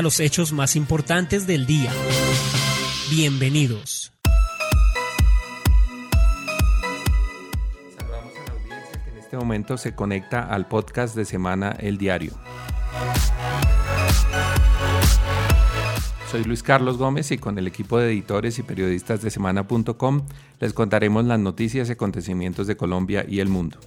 los hechos más importantes del día. Bienvenidos. Saludamos a la audiencia que en este momento se conecta al podcast de Semana El Diario. Soy Luis Carlos Gómez y con el equipo de editores y periodistas de semana.com les contaremos las noticias y acontecimientos de Colombia y el mundo.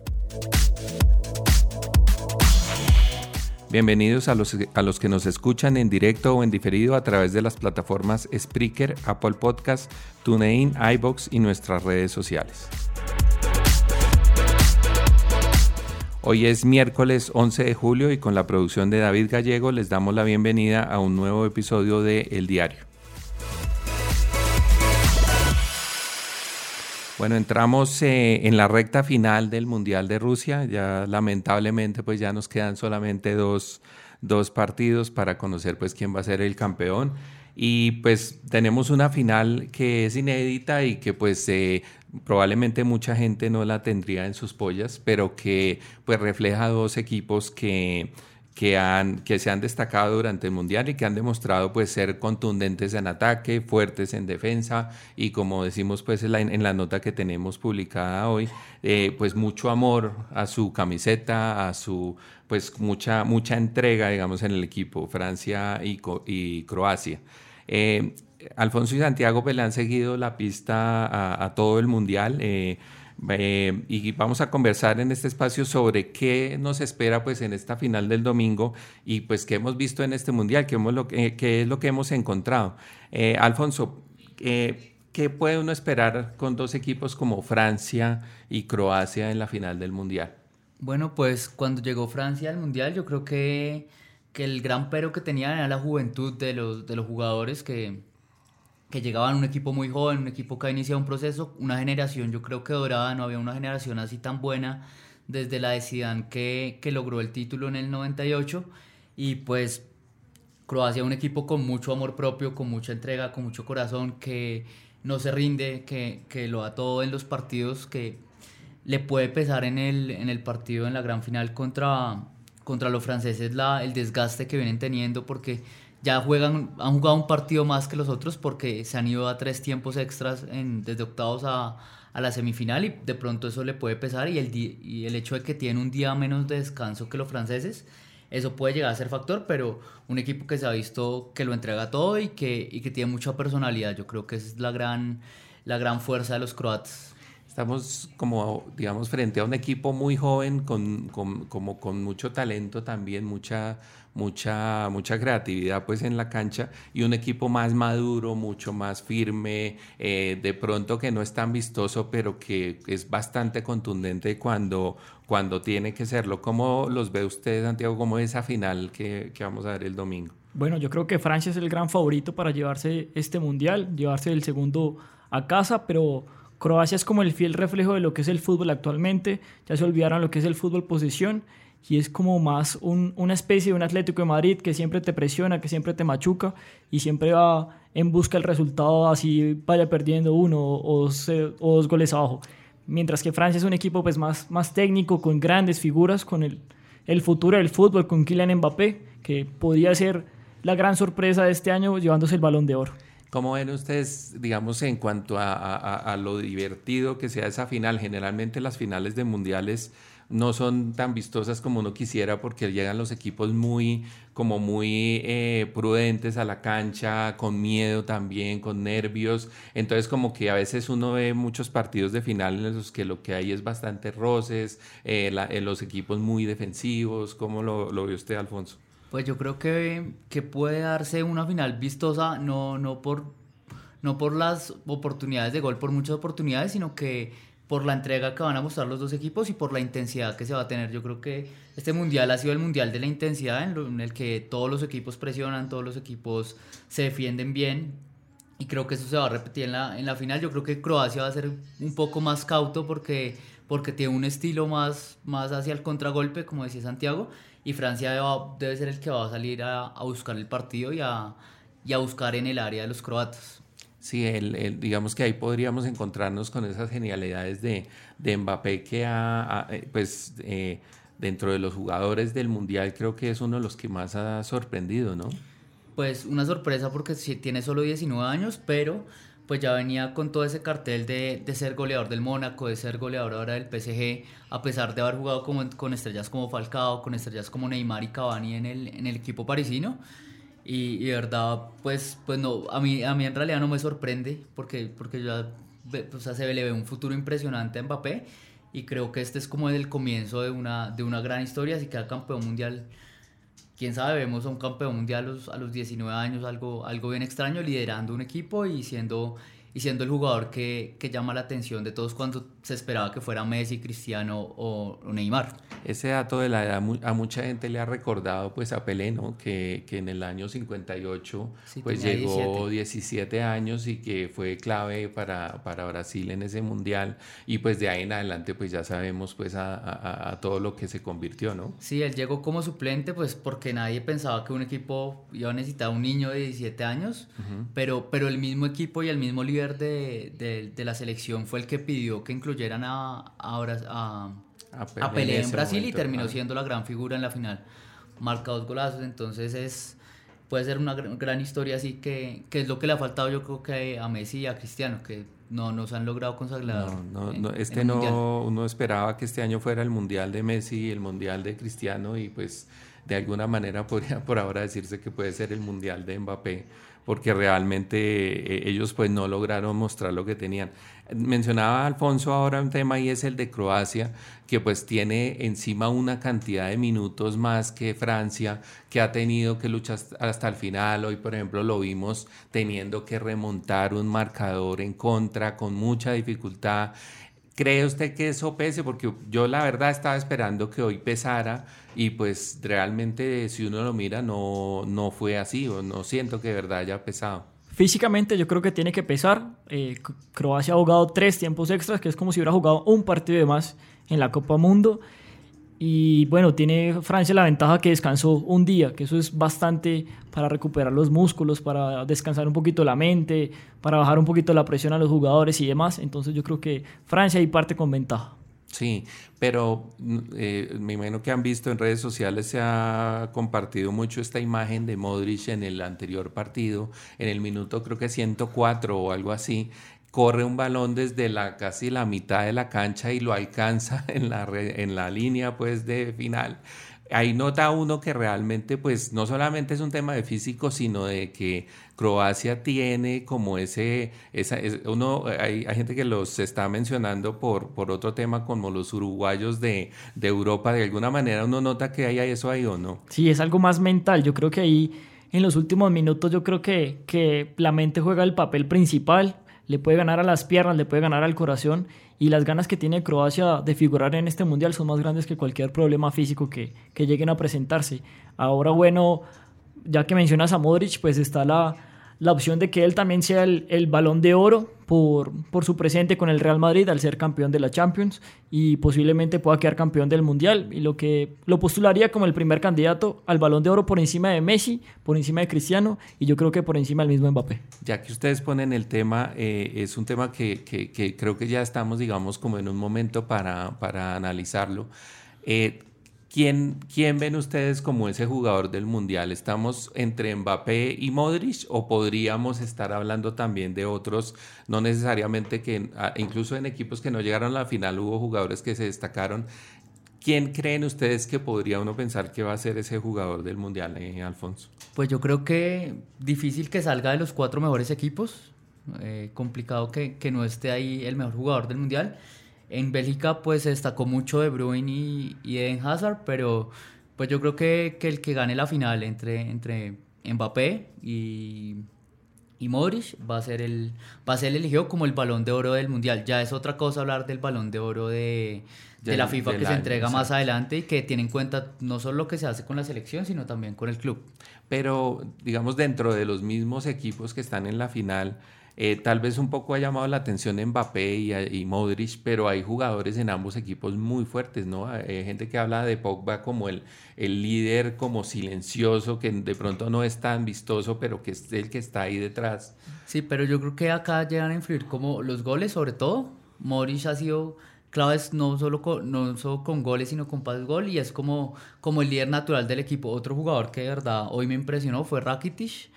Bienvenidos a los, a los que nos escuchan en directo o en diferido a través de las plataformas Spreaker, Apple Podcast, TuneIn, iBox y nuestras redes sociales. Hoy es miércoles 11 de julio y con la producción de David Gallego les damos la bienvenida a un nuevo episodio de El Diario. Bueno, entramos eh, en la recta final del Mundial de Rusia. Ya lamentablemente pues ya nos quedan solamente dos, dos partidos para conocer pues quién va a ser el campeón y pues tenemos una final que es inédita y que pues eh, probablemente mucha gente no la tendría en sus pollas, pero que pues refleja dos equipos que, que, han, que se han destacado durante el Mundial y que han demostrado pues ser contundentes en ataque, fuertes en defensa y como decimos pues en la, en la nota que tenemos publicada hoy, eh, pues mucho amor a su camiseta, a su pues mucha, mucha entrega digamos en el equipo, Francia y, y Croacia. Eh, Alfonso y Santiago pues, le han seguido la pista a, todo el mundial eh, eh, y vamos a conversar en este espacio sobre qué nos espera pues en esta final del domingo y pues qué hemos visto en este mundial, qué, lo, qué es lo que hemos encontrado. Alfonso, ¿qué puede uno esperar con dos equipos como Francia y Croacia en la final del mundial? Bueno, pues cuando llegó Francia al mundial yo creo que que el gran pero que tenían era la juventud de los, de los jugadores que, que llegaban un equipo muy joven, un equipo que ha iniciado un proceso, una generación yo creo que dorada, no había una generación así tan buena desde la de Zidane que, que logró el título en el 98 y pues Croacia un equipo con mucho amor propio, con mucha entrega, con mucho corazón, que no se rinde, que, que lo da todo en los partidos, que le puede pesar en el, en el partido en la gran final contra, contra los franceses la, el desgaste que vienen teniendo porque ya juegan, han jugado un partido más que los otros porque se han ido a tres tiempos extras desde octavos a, a la semifinal y de pronto eso le puede pesar y el, y el hecho de que tienen un día menos de descanso que los franceses, eso puede llegar a ser factor, pero un equipo que se ha visto que lo entrega todo y que, y que tiene mucha personalidad, yo creo que esa es la gran, la gran fuerza de los croatas. Estamos como, digamos, frente a un equipo muy joven, con, con, como con mucho talento también, mucha, mucha, mucha creatividad pues en la cancha y un equipo más maduro, mucho más firme, eh, de pronto que no es tan vistoso, pero que es bastante contundente cuando, cuando tiene que serlo. ¿Cómo los ve usted, Santiago, como esa final que, que vamos a ver el domingo? Bueno, yo creo que Francia es el gran favorito para llevarse este mundial, llevarse el segundo a casa, pero Croacia es como el fiel reflejo de lo que es el fútbol actualmente, ya se olvidaron lo que es el fútbol posesión y es como más una especie de un Atlético de Madrid que siempre te presiona, que siempre te machuca y siempre va en busca del resultado así vaya perdiendo uno o dos, goles abajo. Mientras que Francia es un equipo pues más, más técnico, con grandes figuras, con el, el futuro del fútbol, con Kylian Mbappé, que podría ser la gran sorpresa de este año llevándose el balón de oro. ¿Cómo ven ustedes, digamos, en cuanto a, lo divertido que sea esa final? Generalmente las finales de mundiales no son tan vistosas como uno quisiera porque llegan los equipos muy, como muy eh, prudentes a la cancha, con miedo también, con nervios. Entonces como que a veces uno ve muchos partidos de final en los que lo que hay es bastante roces, eh, eh, los equipos muy defensivos. ¿Cómo lo, lo ve usted, Alfonso? Pues yo creo que, que puede darse una final vistosa, no, no, por, no por las oportunidades de gol, por muchas oportunidades, sino que por la entrega que van a mostrar los dos equipos y por la intensidad que se va a tener. Yo creo que este mundial ha sido el mundial de la intensidad en, el que todos los equipos presionan, todos los equipos se defienden bien y creo que eso se va a repetir en la, en la final. Yo creo que Croacia va a ser un poco más cauto porque, porque tiene un estilo más, más hacia el contragolpe, como decía Santiago, y Francia debe, ser el que va a salir a, buscar el partido y a, y a, buscar en el área de los croatas. Sí, el, digamos que ahí podríamos encontrarnos con esas genialidades de, de Mbappé que ha, eh, pues eh, dentro de los jugadores del Mundial creo que es uno de los que más ha sorprendido, ¿no? pues una sorpresa porque tiene solo 19 años, pero pues ya venía con todo ese cartel de, de, ser goleador del Mónaco, de ser goleador ahora del PSG, a pesar de haber jugado como, con estrellas como Falcao, con estrellas como Neymar y Cavani en el, en el equipo parisino. Y, de verdad, pues, pues no, a mí, a mí en realidad no me sorprende, porque, porque ya o sea, se le ve un futuro impresionante a Mbappé, y creo que este es como el comienzo de una, de una gran historia, si queda campeón mundial quién sabe, vemos a un campeón mundial a los, a los 19 años, algo, algo bien extraño, liderando un equipo y siendo y siendo el jugador que, que, llama la atención de todos cuando se esperaba que fuera Messi, Cristiano o, Neymar. Ese dato de la edad a mucha gente le ha recordado pues a Pelé, ¿no? Que, que en el año 58 pues llegó 17. años y que fue clave para, para, Brasil en ese mundial y pues de ahí en adelante pues ya sabemos pues a, a, todo lo que se convirtió, ¿no? Sí, él llegó como suplente pues porque nadie pensaba que un equipo iba a necesitar un niño de 17 años, pero, pero el mismo equipo y el mismo líder de, de, la selección fue el que pidió que incluyeran a, a, a, Pelé, en Brasil y terminó siendo la gran figura en la final. Marca dos golazos, entonces es puede ser una gran, historia así que, que, es lo que le ha faltado yo creo que a Messi y a Cristiano, que no nos han logrado consagrar. No, no, este no, uno esperaba que este año fuera el Mundial de Messi y el Mundial de Cristiano y pues de alguna manera podría por ahora decirse que puede ser el Mundial de Mbappé porque realmente eh, ellos pues no lograron mostrar lo que tenían. Mencionaba Alfonso ahora un tema y es el de Croacia, que pues tiene encima una cantidad de minutos más que Francia, que ha tenido que luchar hasta el final. Hoy, por ejemplo, lo vimos teniendo que remontar un marcador en contra con mucha dificultad. ¿Cree usted que eso pese? Porque yo la verdad estaba esperando que hoy pesara y pues realmente si uno lo mira no, no fue así o no siento que de verdad haya pesado. Físicamente yo creo que tiene que pesar. Eh, Croacia ha jugado tres tiempos extras, que es como si hubiera jugado un partido de más en la Copa Mundo. Y bueno, tiene Francia la ventaja que descansó un día, que eso es bastante para recuperar los músculos, para descansar un poquito la mente, para bajar un poquito la presión a los jugadores y demás. Entonces yo creo que Francia ahí parte con ventaja. Sí, pero eh, me imagino que han visto en redes sociales se ha compartido mucho esta imagen de Modric en el anterior partido, en el minuto creo que 104 o algo así, corre un balón desde la casi la mitad de la cancha y lo alcanza en la, en la línea pues de final. Ahí nota uno que realmente, pues, no solamente es un tema de físico, sino de que Croacia tiene como ese, esa, uno, hay, hay, gente que los está mencionando por, por otro tema como los uruguayos de, de Europa, de alguna manera uno nota que hay eso ahí o no. Sí, es algo más mental, yo creo que ahí en los últimos minutos yo creo que, que la mente juega el papel principal, le puede ganar a las piernas, le puede ganar al corazón y las ganas que tiene Croacia de figurar en este mundial son más grandes que cualquier problema físico que, que lleguen a presentarse. Ahora, bueno, ya que mencionas a Modric, pues está la, la opción de que él también sea el, balón de oro por, por, su presente con el Real Madrid al ser campeón de la Champions y posiblemente pueda quedar campeón del Mundial y lo que lo postularía como el primer candidato al balón de oro por encima de Messi, por encima de Cristiano y yo creo que por encima del mismo Mbappé. Ya que ustedes ponen el tema, eh, es un tema que, que, creo que ya estamos digamos como en un momento para, para analizarlo. Eh, ¿Quién, ¿Quién ven ustedes como ese jugador del Mundial? ¿Estamos entre Mbappé y Modric o podríamos estar hablando también de otros, no necesariamente que, ah, incluso en equipos que no llegaron a la final hubo jugadores que se destacaron? ¿Quién creen ustedes que podría uno pensar que va a ser ese jugador del Mundial, eh, Alfonso? Pues yo creo que difícil que salga de los cuatro mejores equipos, eh, complicado que, que no esté ahí el mejor jugador del Mundial. En Bélgica pues se destacó mucho de Bruin y, y Eden Hazard, pero pues yo creo que, que, el que gane la final entre, entre Mbappé y, y Modric va a ser el va a ser elegido como el balón de oro del mundial. Ya es otra cosa hablar del balón de oro de, de la FIFA que se entrega más adelante y que tiene en cuenta no solo lo que se hace con la selección, sino también con el club. Pero digamos dentro de los mismos equipos que están en la final, eh, tal vez un poco ha llamado la atención Mbappé y, Modric, pero hay jugadores en ambos equipos muy fuertes, ¿no? Hay gente que habla de Pogba como el, el líder, como silencioso, que de pronto no es tan vistoso, pero que es el que está ahí detrás. Sí, pero yo creo que acá llegan a influir como los goles, sobre todo. Modric ha sido claves no solo con, no solo con goles, sino con pases gol y es como, como el líder natural del equipo. Otro jugador que de verdad hoy me impresionó fue Rakitic.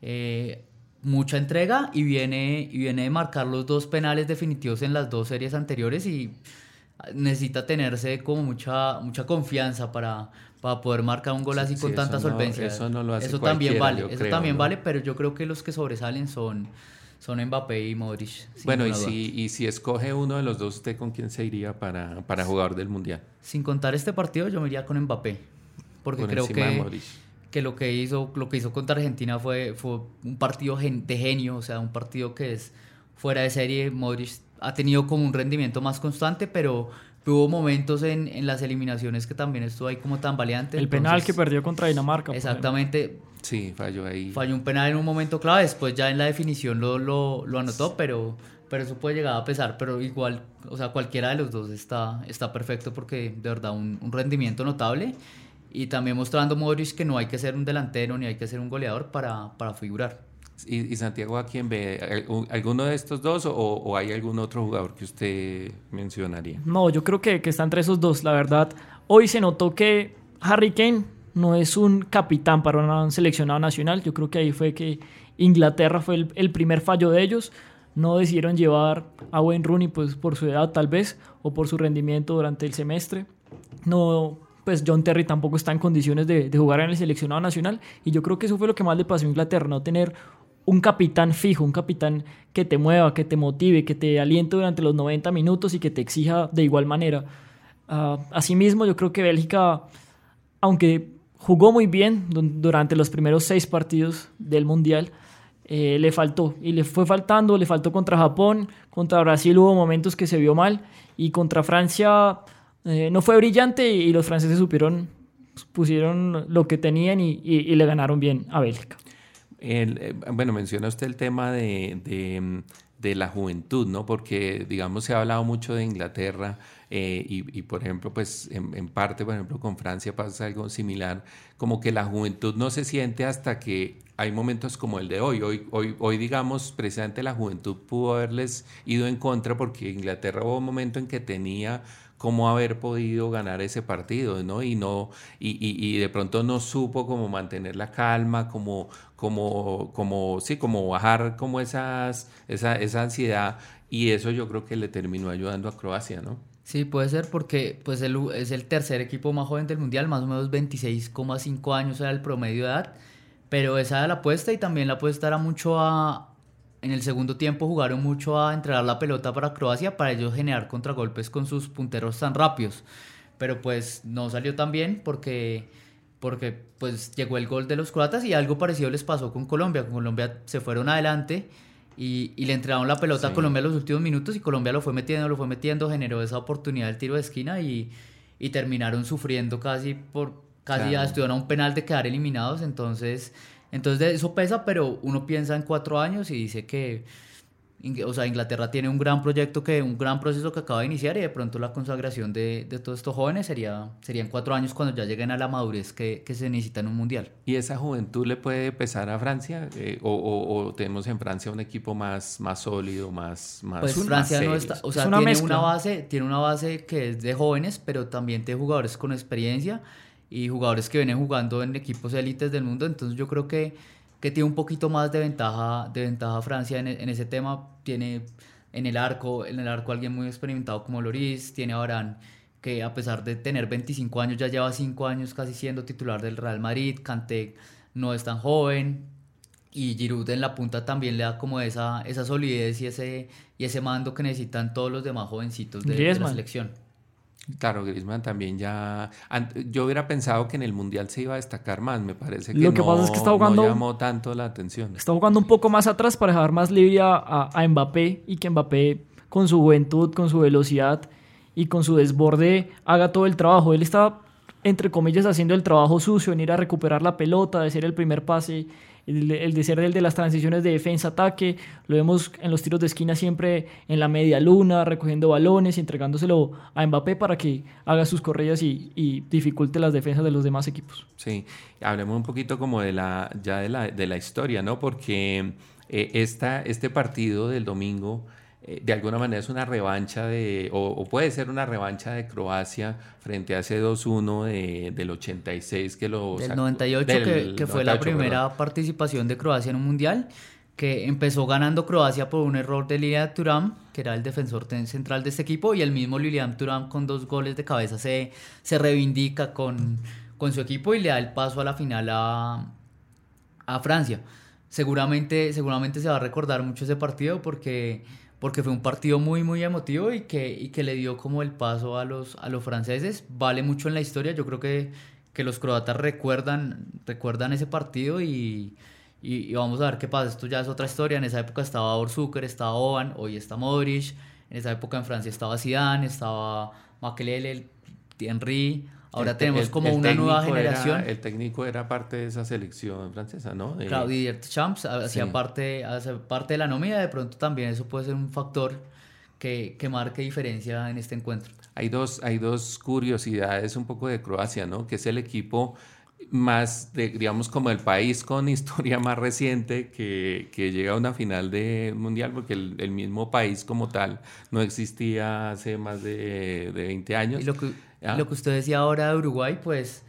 Eh, mucha entrega y viene, y viene de marcar los dos penales definitivos en las dos series anteriores y necesita tenerse como mucha, mucha confianza para, para poder marcar un gol así con tanta solvencia. eso no lo hace Eso también vale, eso también vale, pero yo creo que los que sobresalen son, son Mbappé y Modric. Bueno, y si, y si escoge uno de los dos, ¿usted con quién se iría para, para jugador del Mundial? Sin contar este partido, yo me iría con Mbappé, porque creo que, que lo que hizo lo que hizo contra Argentina fue, fue un partido de genio, o sea, un partido que es fuera de serie. Modric ha tenido como un rendimiento más constante, pero Hubo momentos en, en, las eliminaciones que también estuvo ahí como tan valiente. El penal que perdió contra Dinamarca. Exactamente. Sí, falló ahí. Falló un penal en un momento clave, después ya en la definición lo, lo, lo anotó, pero, pero eso puede llegar a pesar, pero igual, o sea, cualquiera de los dos está, está perfecto porque de verdad un, un rendimiento notable y también mostrando Modric que no hay que ser un delantero ni hay que ser un goleador para, para figurar. ¿Y, Santiago a quién ve? ¿Alguno de estos dos o, hay algún otro jugador que usted mencionaría? No, yo creo que, que está entre esos dos, la verdad. Hoy se notó que Harry Kane no es un capitán para un seleccionado nacional. Yo creo que ahí fue que Inglaterra fue el, primer fallo de ellos. No decidieron llevar a Wayne Rooney pues, por su edad tal vez o por su rendimiento durante el semestre. No, pues John Terry tampoco está en condiciones de, jugar en el seleccionado nacional y yo creo que eso fue lo que más le pasó a Inglaterra, no tener un capitán fijo, un capitán que te mueva, que te motive, que te aliente durante los 90 minutos y que te exija de igual manera. Uh, asimismo, yo creo que Bélgica, aunque jugó muy bien durante los primeros seis partidos del Mundial, eh, le faltó y le fue faltando, le faltó contra Japón, contra Brasil hubo momentos que se vio mal y contra Francia eh, no fue brillante y, los franceses supieron, pusieron lo que tenían y, y le ganaron bien a Bélgica. Eh, bueno, menciona usted el tema de, de, la juventud, ¿no? Porque, digamos, se ha hablado mucho de Inglaterra eh, y, por ejemplo, pues en, parte, por ejemplo, con Francia pasa algo similar, como que la juventud no se siente hasta que hay momentos como el de hoy. Hoy, hoy, hoy digamos, precisamente la juventud pudo haberles ido en contra porque Inglaterra hubo un momento en que tenía cómo haber podido ganar ese partido, ¿no? Y no, y, y, de pronto no supo cómo mantener la calma, como, como, como, sí, como bajar como esas, esa, esa ansiedad, y eso yo creo que le terminó ayudando a Croacia, ¿no? Sí, puede ser porque pues el, es el tercer equipo más joven del mundial, más o menos 26,5 años era el promedio de edad, pero esa era la apuesta y también la apuesta era mucho a, en el segundo tiempo jugaron mucho a entregar la pelota para Croacia para ellos generar contragolpes con sus punteros tan rápidos. Pero pues no salió tan bien porque, porque pues llegó el gol de los croatas y algo parecido les pasó con Colombia. Con Colombia se fueron adelante y, y le entregaron la pelota a Colombia en los últimos minutos y Colombia lo fue metiendo, lo fue metiendo, generó esa oportunidad del tiro de esquina y, y terminaron sufriendo casi por casi ya estuvieron a un penal de quedar eliminados. Entonces entonces eso pesa, pero uno piensa en cuatro años y dice que, o sea, Inglaterra tiene un gran proyecto, que un gran proceso que acaba de iniciar y de pronto la consagración de, de todos estos jóvenes sería, serían cuatro años cuando ya lleguen a la madurez que, que se necesita en un mundial. ¿Y esa juventud le puede pesar a Francia? Eh, o, o, tenemos en Francia un equipo más, más sólido, más, más Pues Francia no está, o sea, tiene una, base, tiene una base que es de jóvenes, pero también de jugadores con experiencia y jugadores que vienen jugando en equipos élites del mundo, entonces yo creo que, que tiene un poquito más de ventaja, de ventaja Francia en, en, ese tema, tiene en el arco, en el arco alguien muy experimentado como Loris, tiene a Varane que a pesar de tener 25 años ya lleva 5 años casi siendo titular del Real Madrid, Kanté no es tan joven. Y Giroud en la punta también le da como esa, esa solidez y ese, y ese mando que necesitan todos los demás jovencitos de, de la selección. Claro, Griezmann también ya. Yo hubiera pensado que en el mundial se iba a destacar más. Me parece que, Lo que no, pasa es que está jugando, no llamó tanto la atención. Está jugando un poco más atrás para dejar más libre a, a, Mbappé y que Mbappé, con su juventud, con su velocidad y con su desborde, haga todo el trabajo. Él está, entre comillas, haciendo el trabajo sucio, en ir a recuperar la pelota, de ser el primer pase el, de ser el de las transiciones de defensa-ataque, lo vemos en los tiros de esquina siempre en la media luna, recogiendo balones y entregándoselo a Mbappé para que haga sus correas y, dificulte las defensas de los demás equipos. Sí, hablemos un poquito como de la, ya de la, de la historia, ¿no? Porque eh, esta, este partido del domingo eh, de alguna manera es una revancha de, o, puede ser una revancha de Croacia frente a ese 2-1 de, del 86 que lo... Del 98 que, que, fue la primera participación de Croacia en un mundial, que empezó ganando Croacia por un error de Lilian Turam, que era el defensor central de este equipo, y el mismo Lilian Turam con dos goles de cabeza se, se reivindica con, con su equipo y le da el paso a la final a, a Francia. Seguramente, seguramente se va a recordar mucho ese partido porque porque fue un partido muy, muy emotivo y que, y que le dio como el paso a los, a los franceses. Vale mucho en la historia, yo creo que, que los croatas recuerdan, recuerdan ese partido y, y, vamos a ver qué pasa. Esto ya es otra historia. En esa época estaba Orzucker, estaba Oban, hoy está Modric. En esa época en Francia estaba Zidane, estaba Makelele, Henry, Ahora tenemos como una nueva generación. el técnico era parte de esa selección francesa, ¿no? Eh, Claudio Champs hacía parte, hace parte de la nómina, de pronto también eso puede ser un factor que, que, marque diferencia en este encuentro. Hay dos, hay dos curiosidades un poco de Croacia, ¿no? Que es el equipo más, de, digamos, como el país con historia más reciente que, que llega a una final de mundial, porque el, el, mismo país como tal no existía hace más de, de 20 años. Y lo que lo que usted decía ahora de Uruguay, pues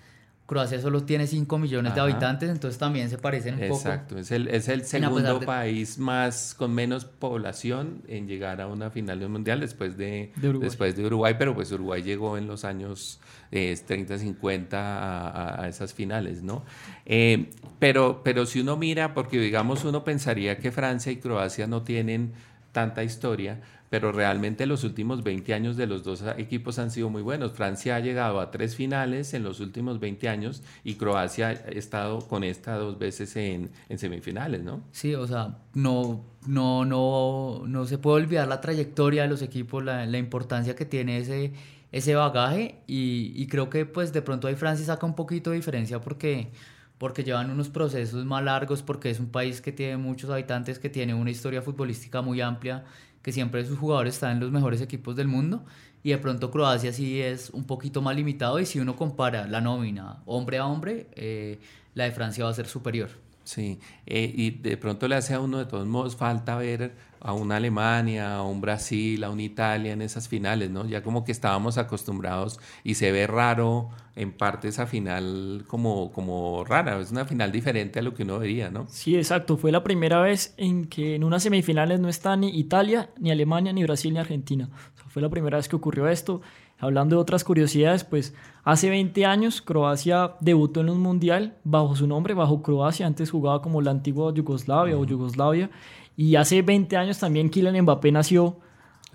Croacia solo tiene 5 millones de habitantes, entonces también se parecen un poco. Exacto, es el, es el segundo país más con menos población en llegar a una final de un mundial después de, después de Uruguay, pero pues Uruguay llegó en los años 30, eh, 50 a, esas finales, ¿no? Eh, pero, pero si uno mira, porque digamos uno pensaría que Francia y Croacia no tienen tanta historia, pero realmente los últimos 20 años de los dos equipos han sido muy buenos. Francia ha llegado a tres finales en los últimos 20 años y Croacia ha estado con esta dos veces en, semifinales, ¿no? Sí, o sea, no, no, no, no se puede olvidar la trayectoria de los equipos, la, la importancia que tiene ese, ese bagaje y, y, creo que pues de pronto ahí Francia saca un poquito de diferencia porque porque llevan unos procesos más largos, porque es un país que tiene muchos habitantes, que tiene una historia futbolística muy amplia que siempre sus jugadores están en los mejores equipos del mundo y de pronto Croacia sí es un poquito más limitado y si uno compara la nómina hombre a hombre, eh, la de Francia va a ser superior. Sí, eh, y de pronto le hace a uno de todos modos falta ver a una Alemania, a un Brasil, a una Italia en esas finales, ¿no? Ya como que estábamos acostumbrados y se ve raro en parte esa final como, como rara, es una final diferente a lo que uno vería, ¿no? Sí, exacto, fue la primera vez en que en unas semifinales no está ni Italia, ni Alemania, ni Brasil, ni Argentina. fue la primera vez que ocurrió esto. Hablando de otras curiosidades, pues hace 20 años Croacia debutó en un mundial bajo su nombre, bajo Croacia, antes jugaba como la antigua Yugoslavia o Yugoslavia, y hace 20 años también Kylian Mbappé nació.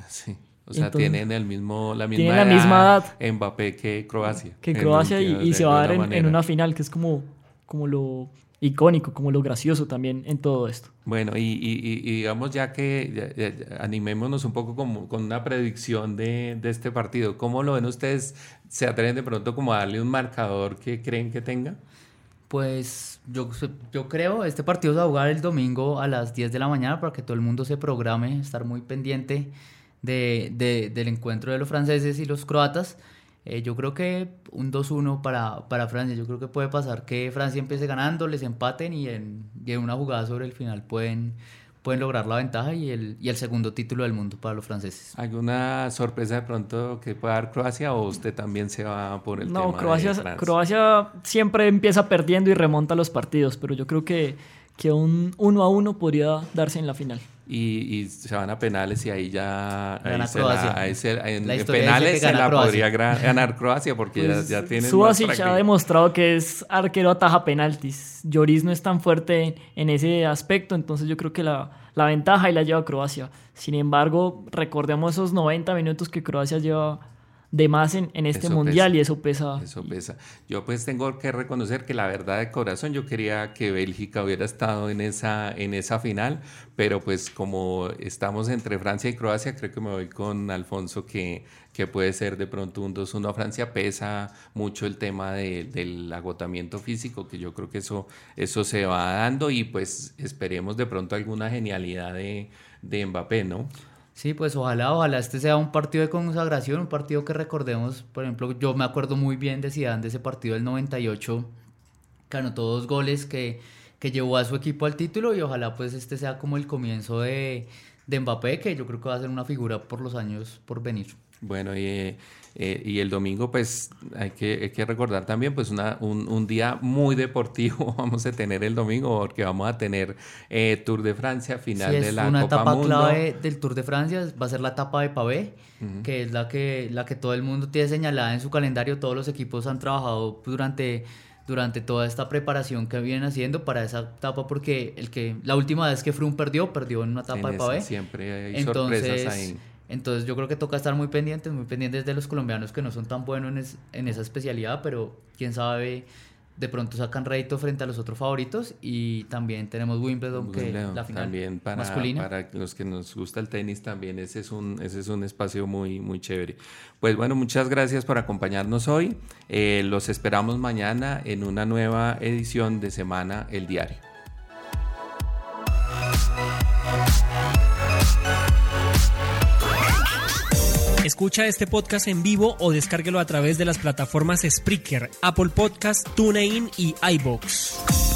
Sí. O sea, tienen el mismo, la misma, edad, la misma edad Mbappé que Croacia. Que Croacia y, se va a dar en, una final, que es como, como lo icónico, como lo gracioso también en todo esto. Bueno, y, y, digamos ya que animémonos un poco con, con una predicción de, de, este partido. ¿Cómo lo ven ustedes? ¿Se atreven de pronto como a darle un marcador que creen que tenga? Pues yo, yo creo, este partido se va a jugar el domingo a las 10 de la mañana para que todo el mundo se programe, estar muy pendiente de, de, del encuentro de los franceses y los croatas. Eh, yo creo que un 2-1 para, para Francia. Yo creo que puede pasar que Francia empiece ganando, les empaten y en, y en una jugada sobre el final pueden, pueden lograr la ventaja y el, y el segundo título del mundo para los franceses. ¿Alguna sorpresa de pronto que pueda dar Croacia o usted también se va por el no, tema Croacia, de Croacia siempre empieza perdiendo y remonta los partidos, pero yo creo que, que un 1 a 1 podría darse en la final. Y, y, se van a penales y ahí ya ahí se la, en, penales se la podría ganar Croacia porque ya, ya tienen Subasic ha demostrado que es arquero ataja penaltis. Lloris no es tan fuerte en ese aspecto entonces yo creo que la, la ventaja y la lleva Croacia. Sin embargo recordemos esos 90 minutos que Croacia lleva de más en, en este mundial y eso pesa. Eso pesa. Yo pues tengo que reconocer que la verdad de corazón yo quería que Bélgica hubiera estado en esa, en esa final, pero pues como estamos entre Francia y Croacia, creo que me voy con Alfonso que, que puede ser de pronto un 2-1 a Francia. Pesa mucho el tema de, del agotamiento físico, que yo creo que eso, eso se va dando y pues esperemos de pronto alguna genialidad de, de Mbappé, ¿no? Sí, pues ojalá, ojalá este sea un partido de consagración, un partido que recordemos, por ejemplo, yo me acuerdo muy bien de Zidane de ese partido del 98, que anotó dos goles que, que llevó a su equipo al título y ojalá pues este sea como el comienzo de, de Mbappé, que yo creo que va a ser una figura por los años por venir. Bueno, y, eh, y el domingo, pues hay que, hay que recordar también, pues una, un, un, día muy deportivo vamos a tener el domingo, porque vamos a tener eh, Tour de Francia, final sí, de la una Copa etapa Mundo. clave del Tour de Francia, va a ser la etapa de Pavé, que es la que, la que todo el mundo tiene señalada en su calendario, todos los equipos han trabajado durante durante toda esta preparación que vienen haciendo para esa etapa porque el que la última vez que Froome perdió perdió en una etapa En de pavé siempre hay entonces sorpresas ahí. Entonces yo creo que toca estar muy pendientes muy pendientes de los colombianos que no son tan buenos en, es- en esa especialidad pero quién sabe de pronto sacan rédito frente a los otros favoritos y también tenemos Wimbledon, que la final también para, masculina. para los que nos gusta el tenis también ese es un ese es un espacio muy muy chévere. Pues bueno muchas gracias por acompañarnos hoy. Eh, los esperamos mañana en una nueva edición de semana el diario Escucha este podcast en vivo o descárguelo a través de las plataformas Spreaker, Apple Podcast, TuneIn y iBox.